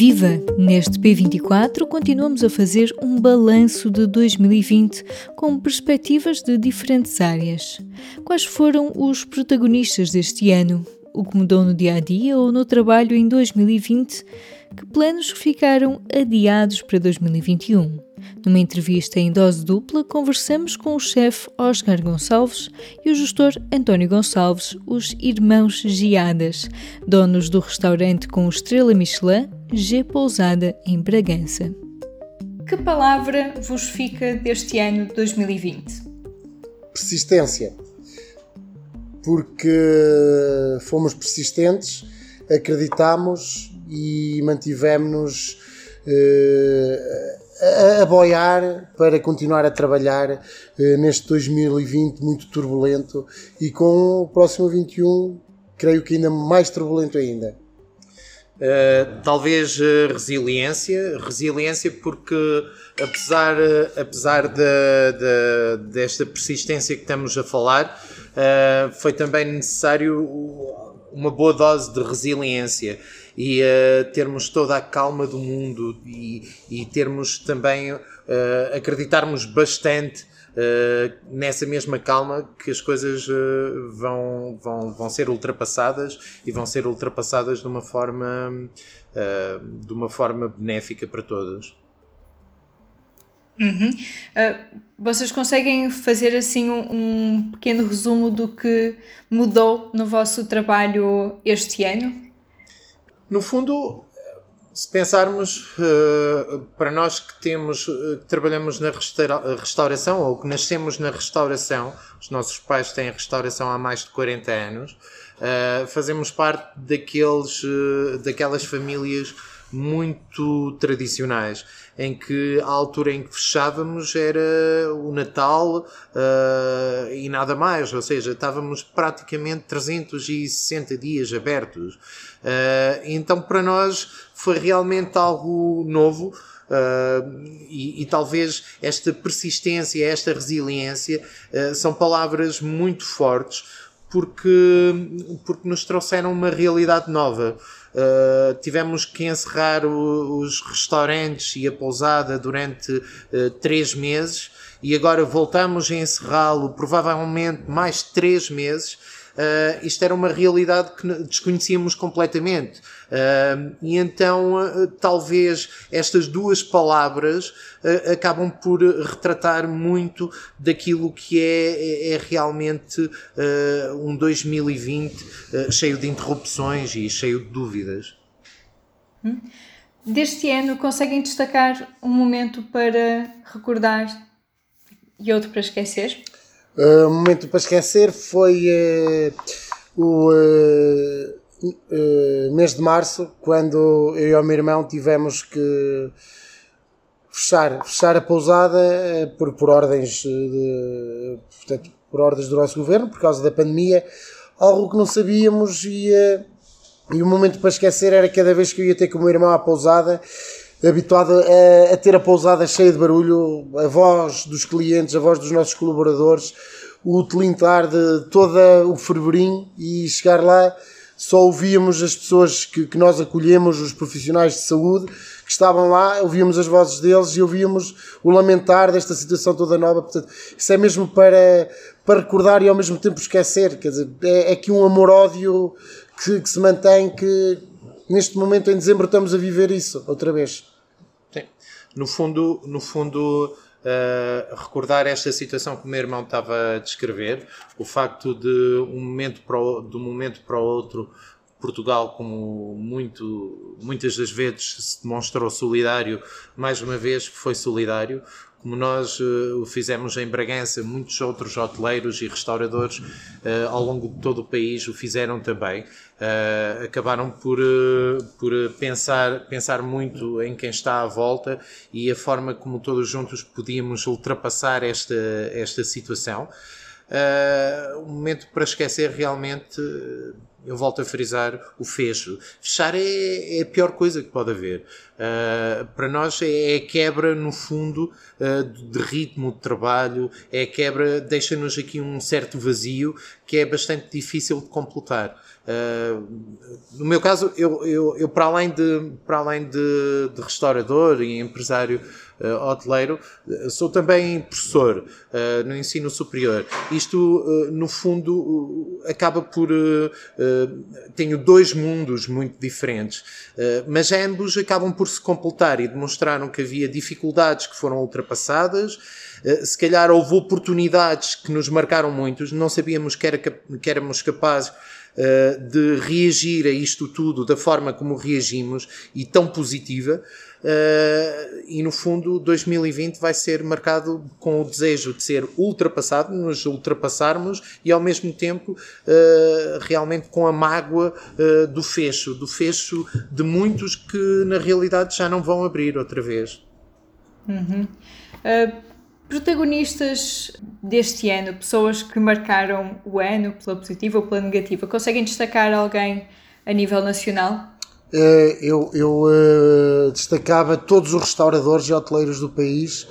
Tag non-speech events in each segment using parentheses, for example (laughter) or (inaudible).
Viva! Neste P24 continuamos a fazer um balanço de 2020 com perspectivas de diferentes áreas. Quais foram os protagonistas deste ano? O que mudou no dia a dia ou no trabalho em 2020? Que planos ficaram adiados para 2021? Numa entrevista em dose dupla, conversamos com o chefe Oscar Gonçalves e o gestor António Gonçalves, os irmãos Giadas, donos do restaurante com estrela Michelin G Pousada em Bragança. Que palavra vos fica deste ano de 2020? Persistência. Porque fomos persistentes, acreditamos e mantivemos-nos uh, a, a boiar para continuar a trabalhar eh, neste 2020 muito turbulento e com o próximo 21 creio que ainda mais turbulento ainda. Uh, talvez uh, resiliência, resiliência porque apesar, uh, apesar de, de, desta persistência que estamos a falar, foi também necessário uma boa dose de resiliência e uh, termos toda a calma do mundo e, e termos também uh, acreditarmos bastante uh, nessa mesma calma que as coisas vão, vão, vão ser ultrapassadas e vão ser ultrapassadas de uma forma de uma forma benéfica para todos. Uhum. Uh, vocês conseguem fazer assim um, um, pequeno resumo do que mudou no vosso trabalho este ano? No fundo, se pensarmos uh, para nós que temos uh, que trabalhamos na restaura restauração ou que nascemos na restauração, os nossos pais têm restauração há mais de 40 anos, fazemos parte daqueles, daquelas famílias muito tradicionais, em que a altura em que fechávamos era o Natal uh, e nada mais, ou seja, estávamos praticamente 360 dias abertos. Uh, então, para nós, foi realmente algo novo. Uh, e, e, talvez esta persistência, esta resiliência são palavras muito fortes porque, porque nos trouxeram uma realidade nova. Uh, tivemos que encerrar o, os restaurantes e a pousada durante uh, três meses e agora voltamos a encerrá-lo provavelmente mais três meses Uh, isto era uma realidade que desconhecíamos completamente. Uh, e então, uh, talvez estas duas palavras acabam por retratar muito daquilo que é, é, é realmente um 2020 cheio de interrupções e cheio de dúvidas. Hum? Deste ano, conseguem destacar um momento para recordar e outro para esquecer? Uh, um momento para esquecer foi uh, o uh, mês de março, quando eu e o meu irmão tivemos que fechar, fechar a pousada por, por ordens de, portanto, por ordens do nosso governo, por causa da pandemia, algo que não sabíamos e, e o momento para esquecer era cada vez que eu ia ter com o meu irmão à pousada habituado a, a, ter a pousada cheia de barulho, a voz dos clientes, a voz dos nossos colaboradores, o tilintar de todo o fervorim e chegar lá só ouvíamos as pessoas que, que nós acolhemos, os profissionais de saúde que estavam lá, ouvíamos as vozes deles e ouvíamos o lamentar desta situação toda nova. Portanto, isso é mesmo para, para recordar e ao mesmo tempo esquecer. Quer dizer, é, é que um amor-ódio que, que se mantém que neste momento em dezembro estamos a viver isso outra vez. Sim. No fundo, no fundo uh, recordar esta situação que o meu irmão estava a descrever, o facto de um momento para o, de um momento para o outro Portugal, como muito, muitas das vezes se demonstrou solidário, mais uma vez foi solidário como nós uh, o fizemos em Bragança, muitos outros hoteleiros e restauradores uh, ao longo de todo o país o fizeram também. Uh, acabaram por, por pensar, pensar muito em quem está à volta e a forma como todos juntos podíamos ultrapassar esta, esta situação. Um momento para esquecer realmente eu volto a frisar o fecho. Fechar é, é a pior coisa que pode haver. Uh, para nós é, é a quebra, no fundo, uh, de ritmo de trabalho, é quebra, deixa-nos aqui um certo vazio que é bastante difícil de completar. Uh, no meu caso, eu, eu, eu, para além, de, para além de, de restaurador e empresário uh, hoteleiro, sou também professor uh, no ensino superior. Isto, no fundo, acaba por. tenho dois mundos muito diferentes, mas ambos acabam por se completar e demonstraram que havia dificuldades que foram ultrapassadas. Se calhar houve oportunidades que nos marcaram muitos, não sabíamos que, era, que éramos capazes eh, de reagir a isto tudo da forma como reagimos e tão positiva. Uh, e no fundo 2020 vai ser marcado com o desejo de ser ultrapassado, nos ultrapassarmos e ao mesmo tempo uh, realmente com a mágoa uh, do fecho, do fecho de muitos que na realidade já não vão abrir outra vez. Uhum. Protagonistas deste ano, pessoas que marcaram o ano pela positiva ou pela negativa, conseguem destacar alguém a nível nacional? Eh, eu, eu uh, destacava todos os restauradores e hoteleiros do país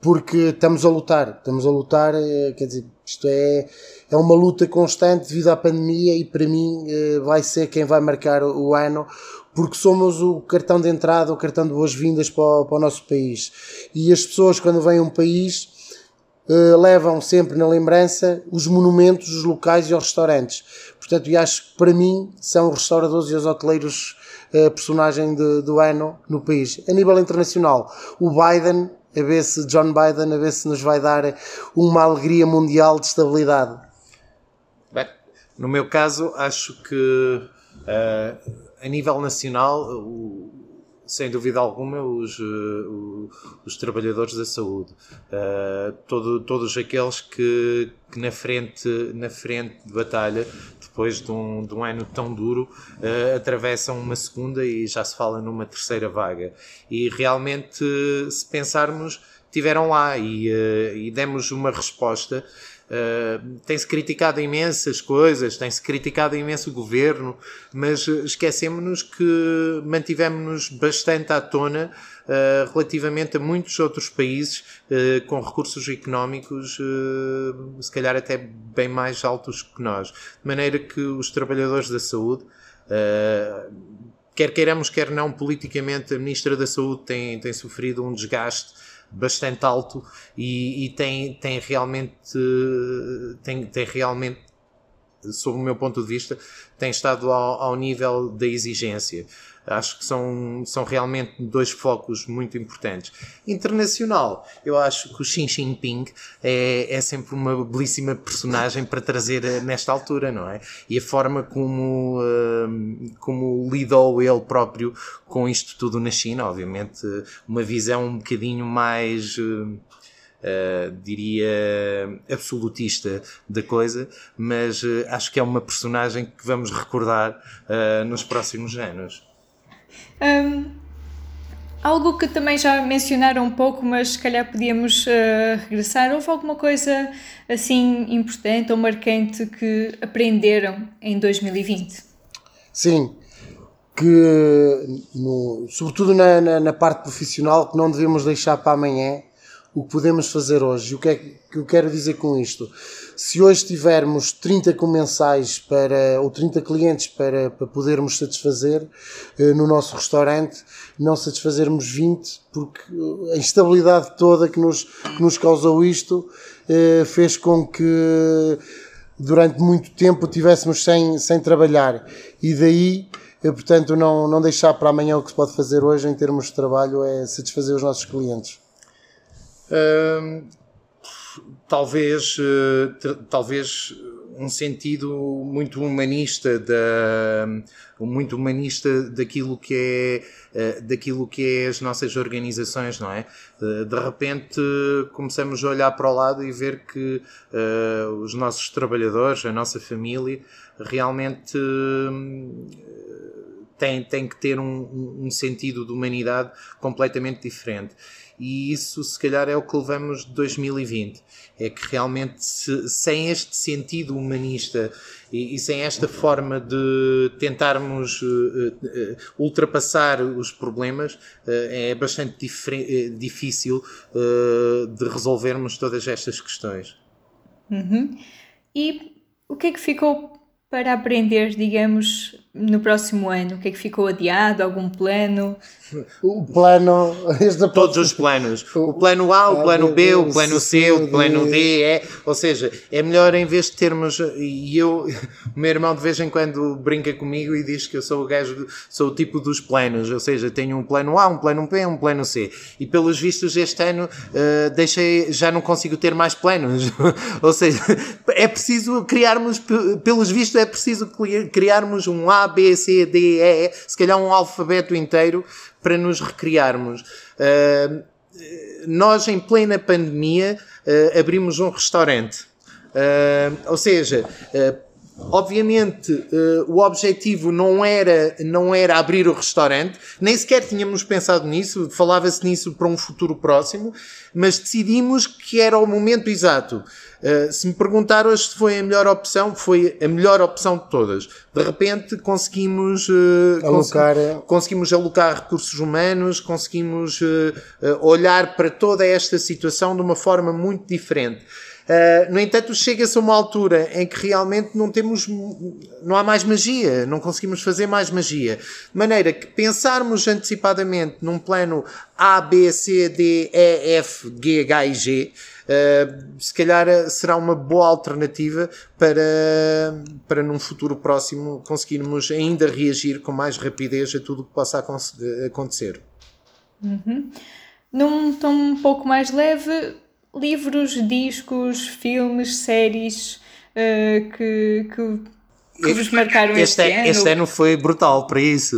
porque estamos a lutar, estamos a lutar, uh, quer dizer, isto é, é uma luta constante devido à pandemia e para mim vai ser quem vai marcar o ano porque somos o cartão de entrada, o cartão de boas-vindas para, para, o nosso país. E as pessoas, quando vêm a um país, eh, levam sempre na lembrança os monumentos, os locais e os restaurantes. Portanto, e acho que para mim são os restauradores e os hoteleiros personagem de, do ano no país. A nível internacional, o Biden, a ver se John Biden, a ver se nos vai dar uma alegria mundial de estabilidade. Bem, no meu caso, acho que uh a nível nacional, o, sem dúvida alguma, os, uh, os trabalhadores da saúde, uh, todo, todos aqueles que, que, na, frente, na frente de batalha, depois de um, de um ano tão duro, uh, atravessam uma segunda e já se fala numa terceira vaga. E realmente, se pensarmos, tiveram lá e, e demos uma resposta Uh, tem-se criticado imensas coisas, tem-se criticado imenso o governo, mas esquecemos-nos que mantivemos-nos bastante à tona uh, relativamente a muitos outros países uh, com recursos económicos, se calhar até bem mais altos que nós. De maneira que os trabalhadores da saúde quer queiramos, quer não, politicamente, a Ministra da Saúde tem, tem sofrido um desgaste bastante alto e, e tem, tem realmente tem, tem realmente sob o meu ponto de vista tem estado ao, ao nível da exigência Acho que são, são realmente dois focos muito importantes. Internacional, eu acho que o Xi Jinping é, é sempre uma belíssima personagem para trazer eh, nesta altura, não é? E a forma como, uh, como lidou ele próprio com isto tudo na China, obviamente, uma visão um bocadinho mais. Uh, diria absolutista da coisa, mas uh, acho que é uma personagem que vamos recordar uh, nos próximos anos. Um, algo que também já mencionaram um pouco, mas se calhar podíamos uh, regressar. Houve alguma coisa assim importante ou marcante que aprenderam em 2020? Sim, que no, sobretudo na, na, na, parte profissional que não devemos deixar para amanhã o que podemos fazer hoje. O que é que eu quero dizer com isto? Se hoje tivermos 30 comensais para, ou 30 clientes para, para podermos satisfazer eh, no nosso restaurante, não satisfazermos 20, porque a instabilidade toda que nos, que nos causou isto eh, fez com que durante muito tempo tivéssemos sem, sem trabalhar. E daí, eh, portanto, não, não deixar para amanhã o que se pode fazer hoje em termos de trabalho é satisfazer os nossos clientes. Talvez, uh, talvez um sentido muito humanista da muito humanista daquilo que é uh, daquilo que é as nossas organizações não é? De, repente começamos a olhar para o lado e ver que os nossos trabalhadores a nossa família realmente tem, tem que ter um, um sentido de humanidade completamente diferente. E isso, se calhar, é o que levamos de 2020. É que realmente, se, sem este sentido humanista e, e, sem esta forma de tentarmos uh, uh, ultrapassar os problemas, uh, é bastante difícil de resolvermos todas estas questões. Uhum. E o que é que ficou para aprender, digamos, no próximo ano? O que é que ficou adiado? Algum plano? O plano. Todos os planos. O plano A, o plano B, o plano C, o plano D. É, ou seja, é melhor em vez de termos. E eu, (laughs) o meu irmão de vez em quando brinca comigo e diz que eu sou o gajo, sou o tipo dos planos. Ou seja, tenho um plano A, um plano B, um plano C. E pelos vistos, este ano uh, deixei, já não consigo ter mais planos. (laughs) ou seja, (laughs) é preciso criarmos, pelos vistos, é preciso criarmos um A, B, C, D, E, se calhar um alfabeto inteiro para nos recriarmos. Uh, nós, em plena pandemia, uh, abrimos um restaurante. Uh, ou seja, Obviamente, uh, o objetivo não era, não era abrir o restaurante, nem sequer tínhamos pensado nisso, falava-se nisso para um futuro próximo, mas decidimos que era o momento exato. Uh, se me perguntar hoje se foi a melhor opção, foi a melhor opção de todas. De repente conseguimos, uh, alocar. Cons conseguimos alocar recursos humanos, conseguimos olhar para toda esta situação de uma forma muito diferente. Uh, no entanto, chega-se a uma altura em que realmente não temos, não há mais magia, não conseguimos fazer mais magia. De maneira que pensarmos antecipadamente num plano A, B, C, D, E, F, G, H e G, uh, se calhar será uma boa alternativa para, para num futuro próximo conseguirmos ainda reagir com mais rapidez a tudo o que possa acontecer. Uhum. Num tom um pouco mais leve, livros, discos, filmes, séries uh, que, que que vos marcaram este, este é, ano? Este ano foi brutal para isso.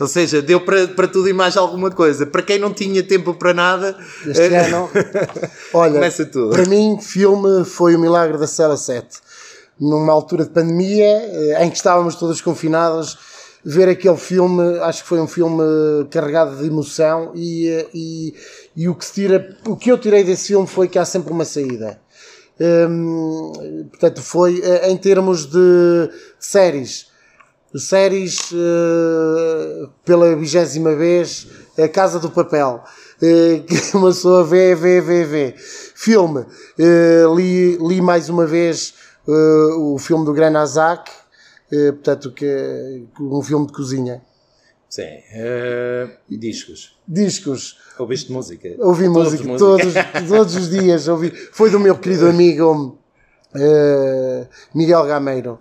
Ou seja, deu para, para tudo e mais alguma coisa. Para quem não tinha tempo para nada. Este eh, ano, (laughs) olha, começa tudo. para mim, filme foi O Milagre da Cela 7. Numa altura de pandemia, eh, em que estávamos todos confinados ver aquele filme, acho que foi um filme carregado de emoção e, e, e o que se tira, o que eu tirei desse filme foi que há sempre uma saída. Hum, portanto, foi eh, em termos de séries, séries uh, pela vigésima vez, A Casa do Papel, uh, (laughs) que uma pessoa vê, vê, vê, vê. Filme, uh, li, li mais uma vez o filme do Granazak, eh, portanto, que um filme de cozinha. Sim. Uh, discos. Discos. Ouviste música? Ouvi música, música. Todos, (laughs) todos os dias. Ouvi. Foi do meu querido amigo uh, Miguel Gameiro.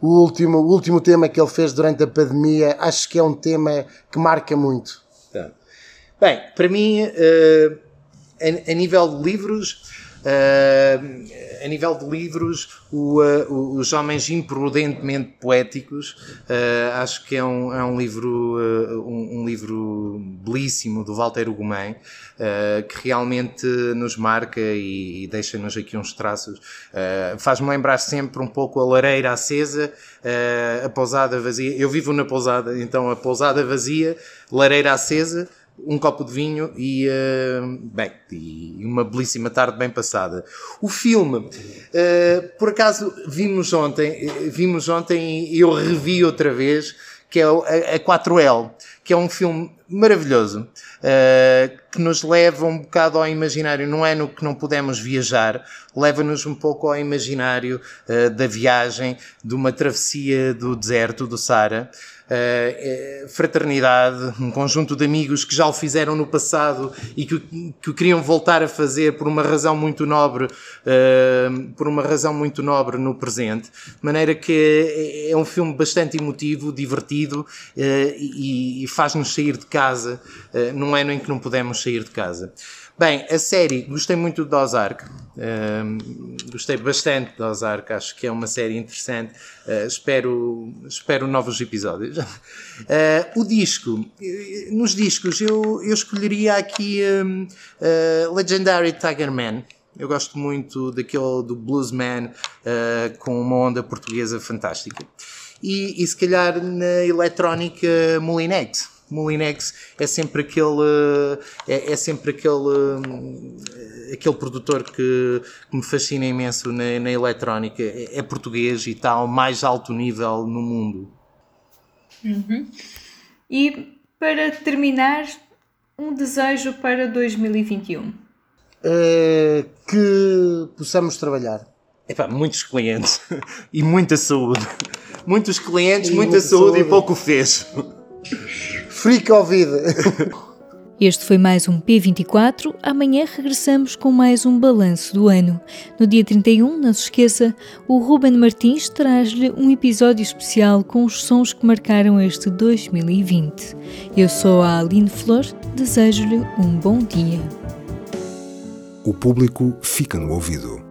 O último, o último tema que ele fez durante a pandemia, acho que é um tema que marca muito. Tá. Bem, para mim, uh, a, a nível de livros, Uh, a nível de livros, o, uh, Os Homens Imprudentemente Poéticos, uh, acho que é um, é um livro, um, um, livro belíssimo do Walter Ugumem, que realmente nos marca e, e deixa-nos aqui uns traços. Faz-me lembrar sempre um pouco a lareira acesa, a pousada vazia. Eu vivo na pousada, então a pousada vazia, lareira acesa, um copo de vinho e, uh, bem, e uma belíssima tarde bem passada. O filme, uh, por acaso vimos ontem, vimos ontem e eu revi outra vez, que é a, 4L, que é um filme maravilhoso, uh, que nos leva um bocado ao imaginário, não é no que não podemos viajar, leva-nos um pouco ao imaginário da viagem, de uma travessia do deserto, do Sara, uh, fraternidade, um conjunto de amigos que já o fizeram no passado e que, que o queriam voltar a fazer por uma razão muito nobre, uh, por uma razão muito nobre no presente. De maneira que é, é um filme bastante emotivo, divertido uh, e, e faz-nos sair de casa num ano em que não podemos sair de casa. Bem, a série, gostei muito do Ozark, uh, gostei bastante do Ozark, acho que é uma série interessante, uh, espero, espero novos episódios. Uh, (laughs) o disco, nos discos eu, eu escolheria aqui um, Legendary Tiger Man, eu gosto muito daquele do Bluesman com uma onda portuguesa fantástica. E, e se calhar na eletrónica Molinex. Molinex é sempre aquele é, é sempre aquele aquele produtor que, que, me fascina imenso na, na eletrónica é, é, português e está ao mais alto nível no mundo uhum. e para terminar um desejo para 2021 é que possamos trabalhar Epá, muitos clientes (laughs) e muita saúde muitos clientes, e muita, muita saúde, saúde e pouco fez Free Covid. (laughs) Este foi mais um P24. Amanhã regressamos com mais um balanço do ano. No dia 31, não se esqueça, o Ruben Martins traz-lhe um episódio especial com os sons que marcaram este 2020. Eu sou a Aline Flor, desejo-lhe um bom dia. O público fica no ouvido.